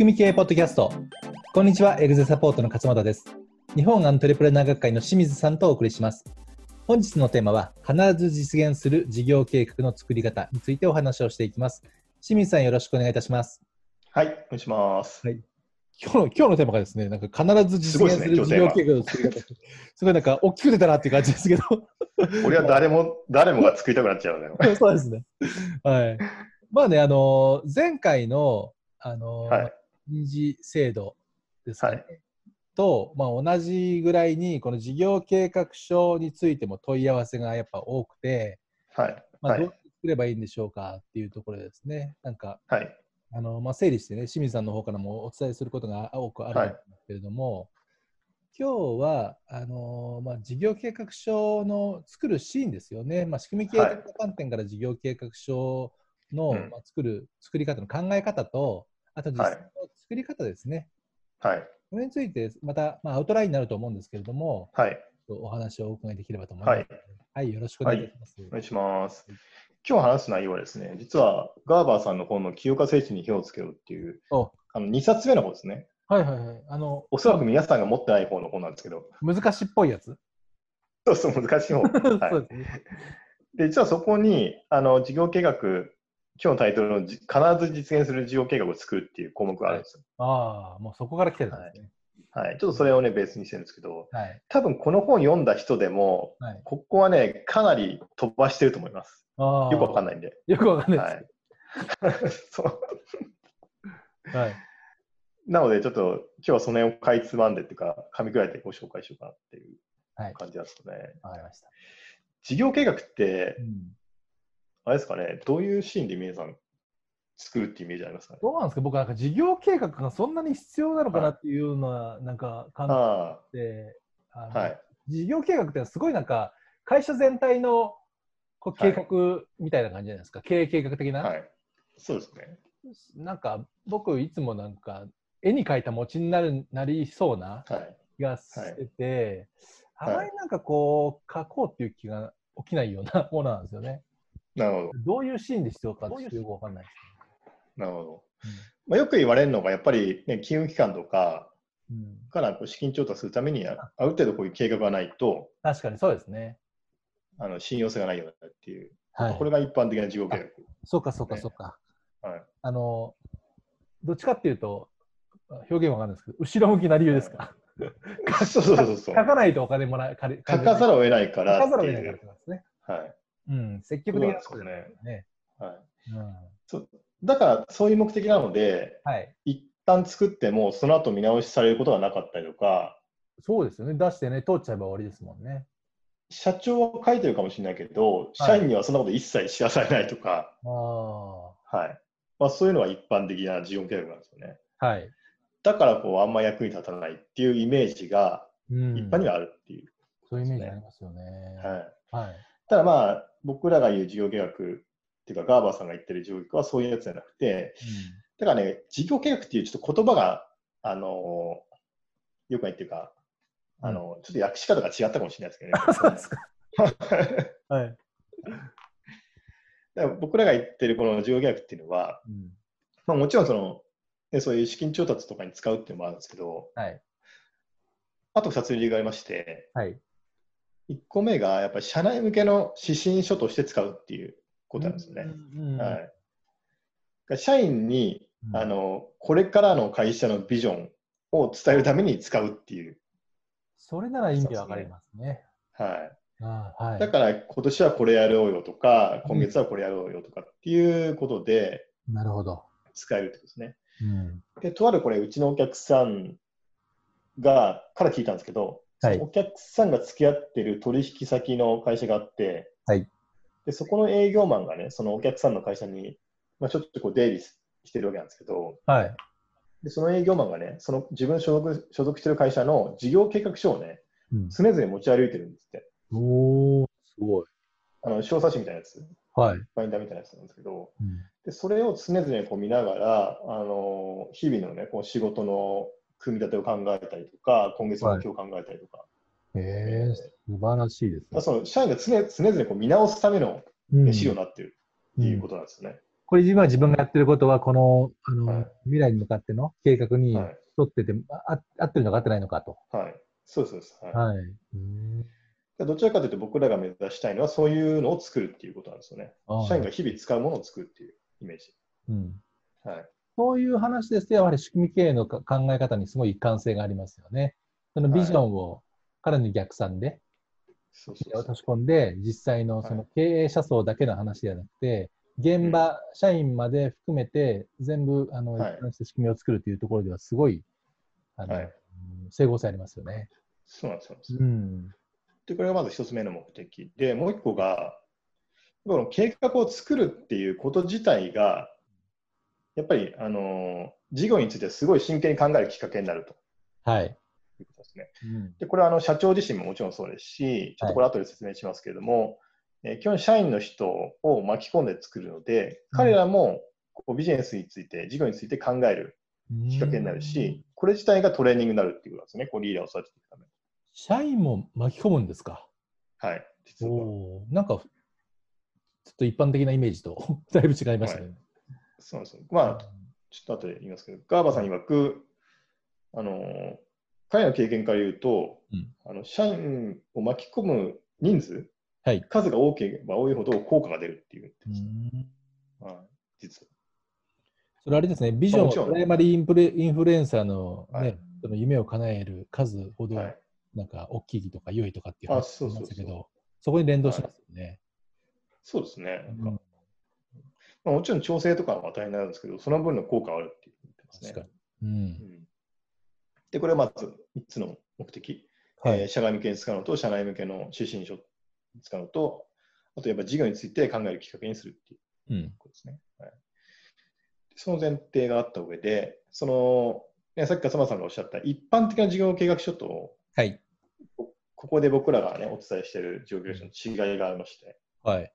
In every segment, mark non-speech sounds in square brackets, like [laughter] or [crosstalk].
組み系ポッドキャスト。こんにちは、エグゼサポートの勝俣です。日本アントレプレナー学会の清水さんとお送りします。本日のテーマは、必ず実現する事業計画の作り方についてお話をしていきます。清水さん、よろしくお願いいたします。はい、お願いします。はい今日の今日のテーマがですね、なんか必ず実現する事業計画の作り方。すごいなんか大きく出たなっていう感じですけど。[laughs] 俺は誰も、誰もが作りたくなっちゃうね。[laughs] そうですね。はい。まあね、あの前回の、あのはい。二次制度ですかね。はいと、まあ、同じぐらいに、この事業計画書についても問い合わせがやっぱ多くて、はい。まあ、はいどう。作ればいいんでしょうかっていうところですね。なんか、はい。あのまあ、整理してね、清水さんの方からもお伝えすることが多くあるんはいですけれども、今日はあのまあ、事業計画書の作るシーンですよね、まあ、仕組み計画の観点から事業計画書の、うんまあ、作る作り方の考え方と、あと実際の作り方ですね、はい。これについてまた、まあ、アウトラインになると思うんですけれども、はい。お話をお伺いできればと思います。はい、よろしくお願いします。お願いします。今日話す内容はですね、実はガーバーさんの本の清岡聖地に火をつけろっていう、おあの2冊目の方ですね。はいはいはい。あの、おそらく皆さんが持ってない方の本なんですけど、難しいっぽいやつ？そうそう、難しい方。[laughs] はいそうですね。で、実はそこに、あの、事業計画、今日のタイトルのじ必ず実現する事業計画を作るっていう項目があるんですよ。ああ、もうそこから来てるんですね。はい。ちょっとそれをね、ベースにしてるんですけど、はい。多分この本読んだ人でも、はい。ここはね、かなり飛ばしてると思います。ああ。よくわかんない。んで。よくわかんないはでい。[laughs] そうす。はい。なので、ちょっと今日はその辺をかいつまんでっていうか、噛み砕いてご紹介しようかなっていうはい。感じですよね。わかりました。事業計画ってう、ん。あれですかね、どういうシーンで皆さん作るってイメージありますかね。どうなんですか？僕なんか事業計画がそんなに必要なのかなっていうのは、なんか感じあて、はい。事業計画ってすごいなんか、会社全体のこう計はい画みたいな感じじゃないですか。経営計画的な。はい。そうですね。なんか僕いつもなんか絵に描いた餅になるなりそうなはい。気がしてて、はいあまりなんかこう書こうっていう気が起きないようなものなんですよね。なるほど。どういうシーンで必要かってよくわかんないですなるほど。まあ、よく言われるのが、やっぱり、ね、金融機関とかからこう資金調達するために、あある程度こういう計画がないと、確かにそうですね。あの信用性がないようになるっていう、はいこれが一般的な事業計そうかそうかねそうか。画。はい。あの、どっちかっていうと、表現わかんないですけど、後ろ向きな理由ですか？そうそうそうそう。[laughs] 書かないとお金もらえ、借り書かざるを得ないか書らってかざるを得ないからいう。ってことですね。はい。うん、積極的なことじゃないですね。はい。うん、そうだから、そういう目的なので、はい。一旦作っても、その後見直しされることがなかったりとか、そうですよね。出してね、通っちゃえば終わりですもんね。社長は書いてるかもしれないけど、社員にはそんなこと一切知らされないとか、ああ。はい。まあ、そういうのは一般的な事業計画なんですよね。はい。だから、こう、あんま役に立たないっていうイメージがうん、一般にはあるっていう。そういうイメージありますよね。はい。はい。ただまあ、僕らが言う事業計画っていうか、ガーバーさんが言ってる事業計画はそういうやつじゃなくて、だからね、事業計画っていうちょっと言葉が、あのよくないっていうか、あのちょっと訳し方が違ったかもしれないですけどね。うん、そうですか。[laughs] はい。だから僕らが言ってるこの事業計画っていうのは、うん、まあ、もちろんその、ね、そういう資金調達とかに使うっていうのもあるんですけど、はい。あと2つ理由がありまして、はい。1個目がやっぱり社内向けの指針書として使うっていうことなんですよね。うんはい、社員にうんあのこれからの会社のビジョンを伝えるために使うっていう、それなら意味わかりますね。はああはい。い、だから今年はこれやろうよとか、今月はこれやろうよとかっていうことでなるほど。使えるってことですね。うん。で、とあるこれ、うちのお客さんがから聞いたんですけど、はいお客さんが付き合ってる取引先の会社があって、はいでそこの営業マンがね、そのお客さんの会社に、まあ、ちょっとこう出入りしてるわけなんですけど、はい。でその営業マンがね、その自分所属所属してる会社の事業計画書をね、うん、常々持ち歩いてるんですって。おー、すごい。あの小冊子みたいなやつ、はい。バインダーみたいなやつなんですけど、うん、でそれを常々こう見ながら、あの日々のね、こう仕事の組み立てを考えたりとか、今月の目標を考えたりとか、へえ、素晴らしいですね。その社員が常常々こう見直すための、資料になっているっていうことなんですよね。これ今自分がやってることは、この、あの、はい未来に向かっての計画に沿はい。ってて、あ合ってるのか合ってないのかと。はい。そうです。はいはい。うんでどちらかというと僕らが目指したいのはそういうのを作るっていうことなんですよね。社員が日々使うものを作るっていうイメージ。うんはい。そういう話ですと、やはり仕組み経営のか考え方にすごい一貫性がありますよね。そのビジョンを彼の逆算で落とし込んで、実際のその経営者層だけの話ではなくて、現場、社員まで含めて全部あのはい一貫した仕組みを作るというところではすごいあの、はいうん整合性ありますよね。そうなんですよ。うん。で、これがまず一つ目の目的。で、もう一個が、この計画を作るっていうこと自体が、やっぱり、あの、事業についてすごい真剣に考えるきっかけになるとはい。いうことですね。うんで、これはあの社長自身ももちろんそうですし、ちょっとこれ後で説明しますけれども、えー基本社員の人を巻き込んで作るので、彼らもこうビジネスについて、事業について考えるきっかけになるし、これ自体がトレーニングになるっていうことですね。こうリーダーを育てていくために。社員も巻き込むんですか？はい。実は。おーなんか、ちょっと一般的なイメージと [laughs] だいぶ違いましたね。そうなんですよ。まあ、ちょっと後で言いますけど、ガーバさん曰く、あの、彼の経験から言うと、うんあの社員を巻き込む人数、はい。数が多ければ多いほど効果が出るっていううんはい、実それあれですね、ビジョンプライマリーインフレインフルエンサーの,、ねはいその夢を叶える数ほど、は。はい。なんか大きいとか良いとかっていうあ話そうそうそうありましたけど、そこに連動しますよね。そうですね。なんかうんまあ、もちろん調整とかは大変なんですけど、その分の効果はあるって言ってますね。確かに。うんうんで、これはまず3つの目的。はいえー社外向けに使うのと、社内向けの指針書に使うのと、あとやっぱ事業について考えるきっかけにするっていううんことですね。はい、でその前提があった上で、その、ね、さっき勝間さんがおっしゃった一般的な事業計画書と、はい。こここで僕らが、ね、お伝えしている事業計画書の違いがありまして、はい。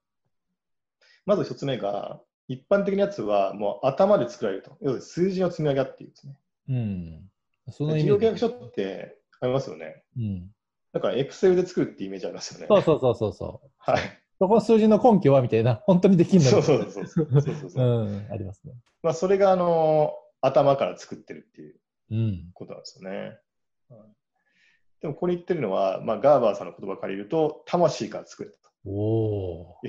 まず一つ目が、一般的なやつはもう頭で作られると。要するに数字の積み上げっていうんですね。うん。そのイ事。業計画書ってありますよね。うん。なんか、エクセルで作るってイメージありますよね。そうそうそうそうそう。はい。そこの数字の根拠はみたいな、本当にできるのそうそうそうそうそうそうそううん、ありますね。まあ、それが、あの頭から作ってるっていううん。ことなんですよね。はいでも、ここに言ってるのは、まあ、ガーバーさんの言葉を借りると、魂から作るおお。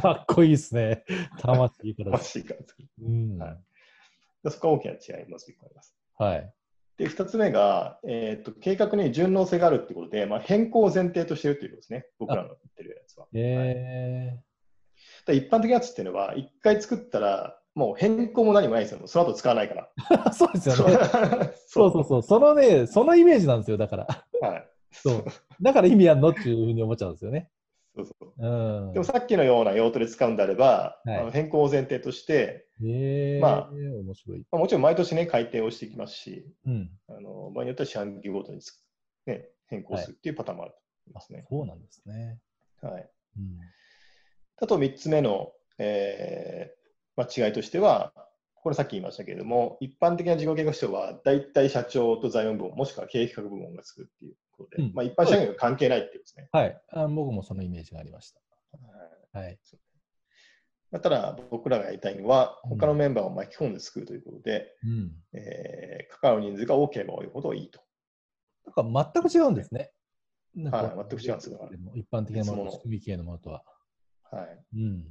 かっこいいですね。魂から。魂から作る。うん。はいでそこは大きな違い、まず1個あります。はい。で、2つ目が、えーっと、計画に順応性があるってことで、まあ、変更を前提としているということですね。僕らの言ってるやつは。えで一般的なやつっていうのは、1回作ったら、もう変更も何もないんですよ。その後使わないから。ー、[laughs] そうですよね。そうそうそう。そのね、そのイメージなんですよ、だから。はい。そう。だから意味あんのっていうふうに思っちゃうんですよね。そうそう。うん。でもさっきのような用途で使うんであれば、はいあの変更を前提として、ええまあ面白い。まあ、もちろん毎年ね、改定をしていきますし、うん。あの場合によっては四半期ごとにつ、ね、変更するっていうパターンもあると思いますね。そうなんですね。はい、うん。あと3つ目の、えーまあ、違いとしては、これさっき言いましたけれども、一般的な事業計画書は、大体社長と財務部門、もしくは経営企画部門が作るっていうことで、うんまあ、一般社員が関係ないっていうですね。はいあ。僕もそのイメージがありました。はいはい。まあ、ただ、僕らがやりたいのは、うん他のメンバーを巻き込んで作るということで、うん。えー関わる人数が多ければ多いほどいいと。なんか全く違うんですね。なんかはい全く違うんですよでも一般的なもの組み系のものとは。はい、うん。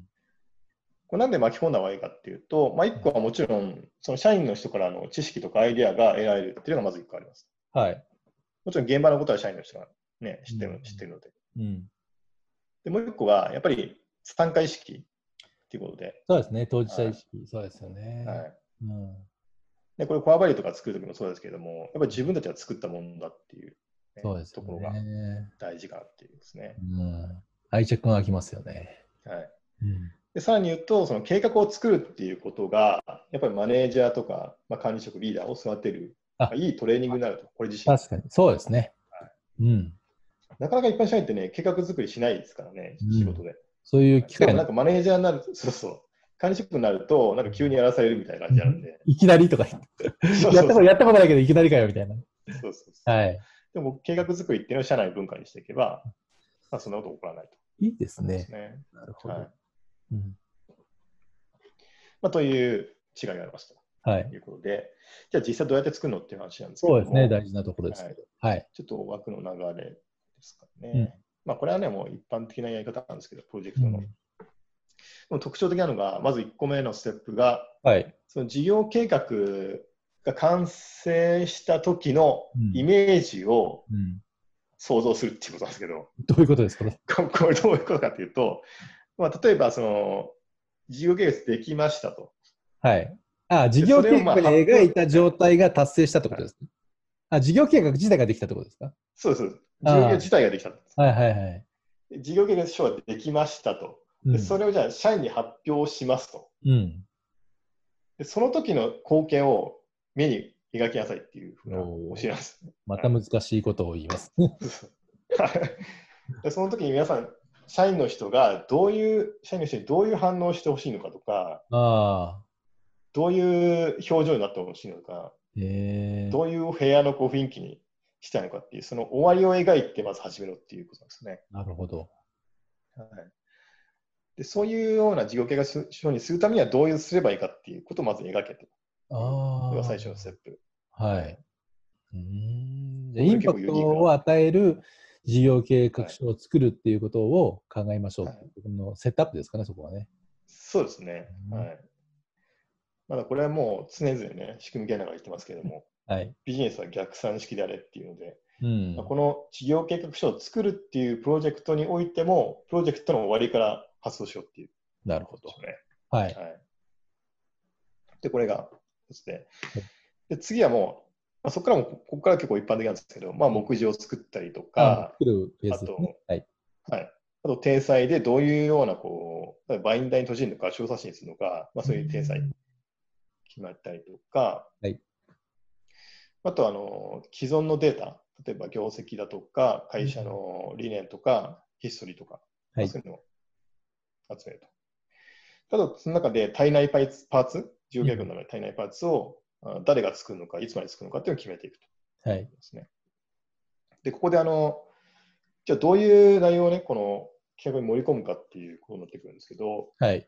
これなんで巻き込んだ方がいいかっていうと、まあ、1個はもちろん、その社員の人からの知識とかアイデアが得られるっていうのがまず1個あります。はい。もちろん現場のことは社員の人が、ね、知ってるうん知ってるので。うん。で、もう1個は、やっぱり参加意識っていうことで、そうですね。当事者意識。そうですよね。はい、うん。でこれ、コアバリューとか作るときもそうですけども、やっぱり自分たちが作ったものだっていう、ねそうですよところがね。大事かなっていうですね。うん。愛着が湧きますよね。はいうん。でさらに言うと、その計画を作るっていうことが、やっぱりマネージャーとか、まあ、管理職、リーダーを育てる、あまあいいトレーニングになると、これ自身。確かに。そうですね。うん。なかなか一般社員ってね、計画作りしないですからね、うん仕事で。そういう機会なんかマネージャーになる、そうそう、管理職になると、なんか急にやらされるみたいな感じになるんで。いきなりとかやったことやったことないけど、いきなりかよみたいな。そうそうそうはい。でも計画作りっていうのを社内文化にしていけば、まあ、そんなこと起こらないと。いいですねです。ねなるほど。はいうんまあ、という違いがありますと。はいと。いうことで、じゃあ実際どうやって作るのっていう話なんですけどもそうですね、大事なところですけど。はい。ちょっと枠の流れですかね。うんまあこれはね、もう一般的なやり方なんですけど、プロジェクトの。うんでも特徴的なのが、まず1個目のステップが、はい。その事業計画が完成した時のイメージをうん。想像するっていうことなんですけど、どういうことですか？[laughs] ね。ここれどういうことかというと、まあ、例えばその事業計画できましたと。はい。あ、事業計画に描いた状態が達成したってことですね。あ、事業計画自体ができたってことですか？そうです。事業計画自体ができたんです。はいはいはい。事業計画書ができましたと。うんでそれをじゃあ社員に発表しますと。うん。でその時の光景を目に描きなさいっていうふうなおー教えなんです。また難しいことを言います。でその時に皆さん、社員の人がどういう、社員の人にどういう反応をしてほしいのかとか、ああ。どういう表情になってほしいのか。どういう部屋のこう雰囲気にしたいのかっていう、その終わりを描いてまず始めろっていうことですね。なるほど。はい、でそういうような事業計画書にするためにはどういうすればいいかっていうことをまず描けと。ああ。これが最初のステップ。はい。うーんじゃあこれインパクトを与える事業計画書を作るっていうことを考えましょう。はいこのセットアップですかね、そこはね。そうですね。うんはい。まだこれはもう常々ね、仕組みギャナが言ってますけれども、はい。ビジネスは逆算式であれっていうので、うんまあ。この事業計画書を作るっていうプロジェクトにおいても、プロジェクトの終わりから発動しようっていうなるほど。はい。はい。で、これがですね。で、次はもう、まあ、そこからも、ここから結構一般的なんですけど、まあ、目次を作ったりとあか、作るフェーズですね。はい。はい。あと、体裁でどういうような、こう、バインダーに閉じるのか、小冊子にするのか、まあ、そういう体裁決まったりとか、はいあと、あの、既存のデータ、例えば業績だとか、会社の理念とか、ヒストリーとか、まはいあそういうのを集めると。ただ、その中で体内パーツ、パーツ事業の中で体内パーツを、あ誰が作るのか、いつまで作るのかっていうのを決めていくと。はい。ですね。で、ここであの、じゃあどういう内容をね、この企画に盛り込むかっていうことになってくるんですけど、はい。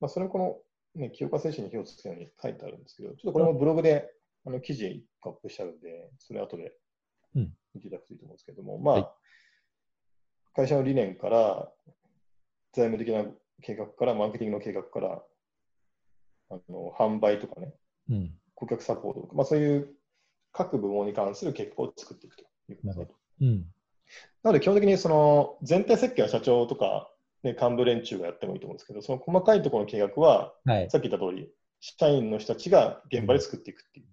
まあ、それもこの、ね、清川選手に火をつけるように書いてあるんですけど、ちょっとこれもブログであの記事1個アップしてあるんで、それ後でうん見ていただくといいと思うんですけども、まあ、はい会社の理念から、財務的な計画から、マーケティングの計画から、あの販売とかね、うん。顧客サポートとか、まあ、そういう各部門に関する結果を作っていくということですねなるほど。うん。なので基本的にその全体設計は社長とか、ね、幹部連中がやってもいいと思うんですけど、その細かいところの計画は、はい。さっき言った通り、社員の人たちが現場で作っていくっていう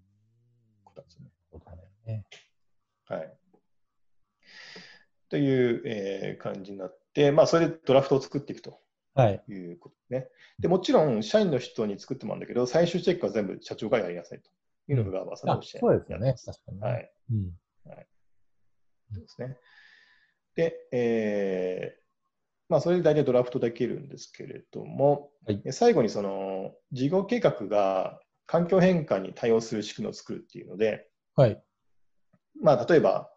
ことなんですよね。ねはい。という、えー感じになって、まあ、それでドラフトを作っていくとはい。いうことですね。でもちろん、社員の人に作ってもらうんだけど、最終チェックは全部社長がやりなさいというのがガーバーさんそうですよね。確かにね。はい。うん。そうですね。で、えーまあ、それで大体ドラフトできるんですけれども、はいえ最後にその事業計画が環境変化に対応する仕組みを作るっていうので、はい。まあ、例えば、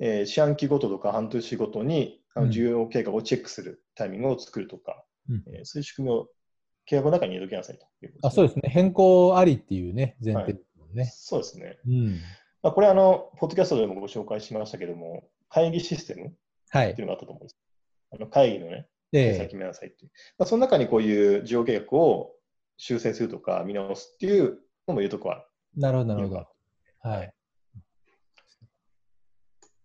えー四半期ごととか半年ごとにあうんの事業計画をチェックするタイミングを作るとか、うんえーそういう仕組みを計画の中に入れときなさいということあ、そうですね。変更ありっていうね、前提ですもんね。そうですね。うん。まあ、これあの、ポッドキャストでもご紹介しましたけども、会議システムはいっていう。のがあったと思うんです。あの会議のね、え先決めなさいっていう。まあ、その中にこういう事業計画を修正するとか見直すっていうのも入れとくわ。えなるほど、なるほど。はい。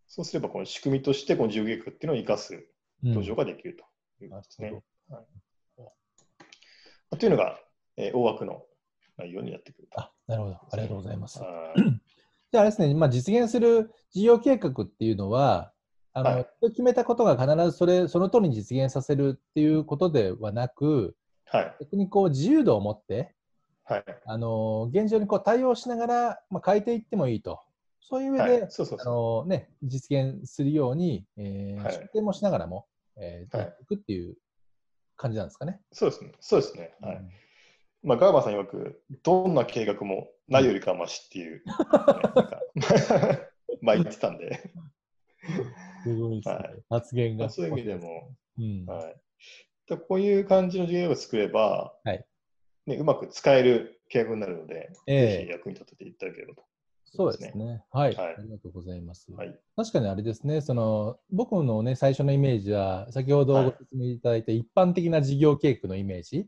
そうすればこの仕組みとしてこの事業計画っていうのを生かすうん登場ができるというこなるとですね。ほはいまあというのが、えー大枠の内容になってくる。あ、なるほど。ありがとうございます。はいじゃああれですね、まあ、実現する事業計画っていうのは、あの、はい決めたことが必ずそれ、その通りに実現させるっていうことではなく、はい。逆にこう自由度を持って、はい。あの現状にこう対応しながら、まあ、変えていってもいいと。そういう上で、はい、そうそうあそのね、実現するように、えーはい出展もしながらも、えーはいやっていくっていう感じなんですかね。う。そうですね。そうですね。はい。うんまあ、ガーバーさん曰く、どんな計画もないよりかはましっていう、ねまあ言ってたんで、すごいですね。はい発言が。まあそういう意味でも、うん。はい。でこういう感じの事業を作れば、はいね、うまく使える計画になるので、ええぜひ役に立てていただければと。そうですね。はい、はいありがとうございます。はい。確かにあれですね、その僕のね、最初のイメージは、先ほどはいご説明いただいた一般的な事業計画のイメージ、はい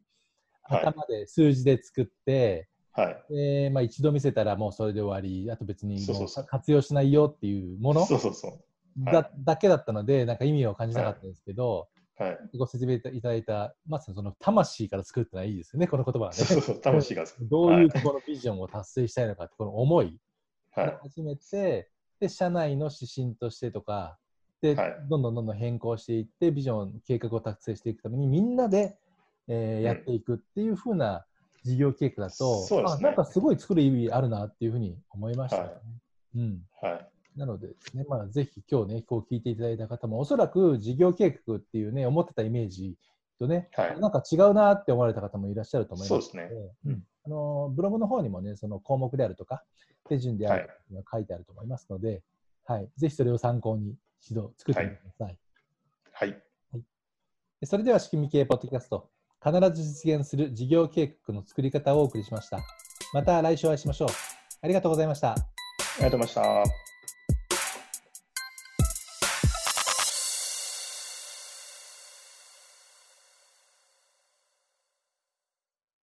頭で数字で作って、はい。でまあ、一度見せたらもうそれで終わり、あと別に活用しないよっていうものそうそうそう。だ,、はいだけだったので、なんか意味を感じなかったんですけど、はい。ご説明いただいた、まさにその魂から作るってのはいいですよね、この言葉はね。そうそう、魂が。どういうこのビジョンを達成したいのかって、この思いはい。から始めて、で、社内の指針としてとか、で、はいどんどんどんどん変更していって、ビジョン、計画を達成していくために、みんなで、えーんやっていくっていう風な事業計画だと、そうねあなんかすごい作る意味あるなっていうふうに思いましたよね。はうん。はい。なのでですね、まあ、ぜひ今日ね、こう聞いていただいた方も、おそらく事業計画っていうね、思ってたイメージとね、はいなんか違うなって思われた方もいらっしゃると思いますのそうですねうんあのブログの方にもね、その項目であるとか、手順であるとか書いてあると思いますので、はい、ぜひそれを参考に一度作ってみてください。はい。でそれでは、仕組み系ポッドキャスト、必ず実現する事業計画の作り方をお送りしました。また来週お会いしましょう。ありがとうございました。ありがとうございました。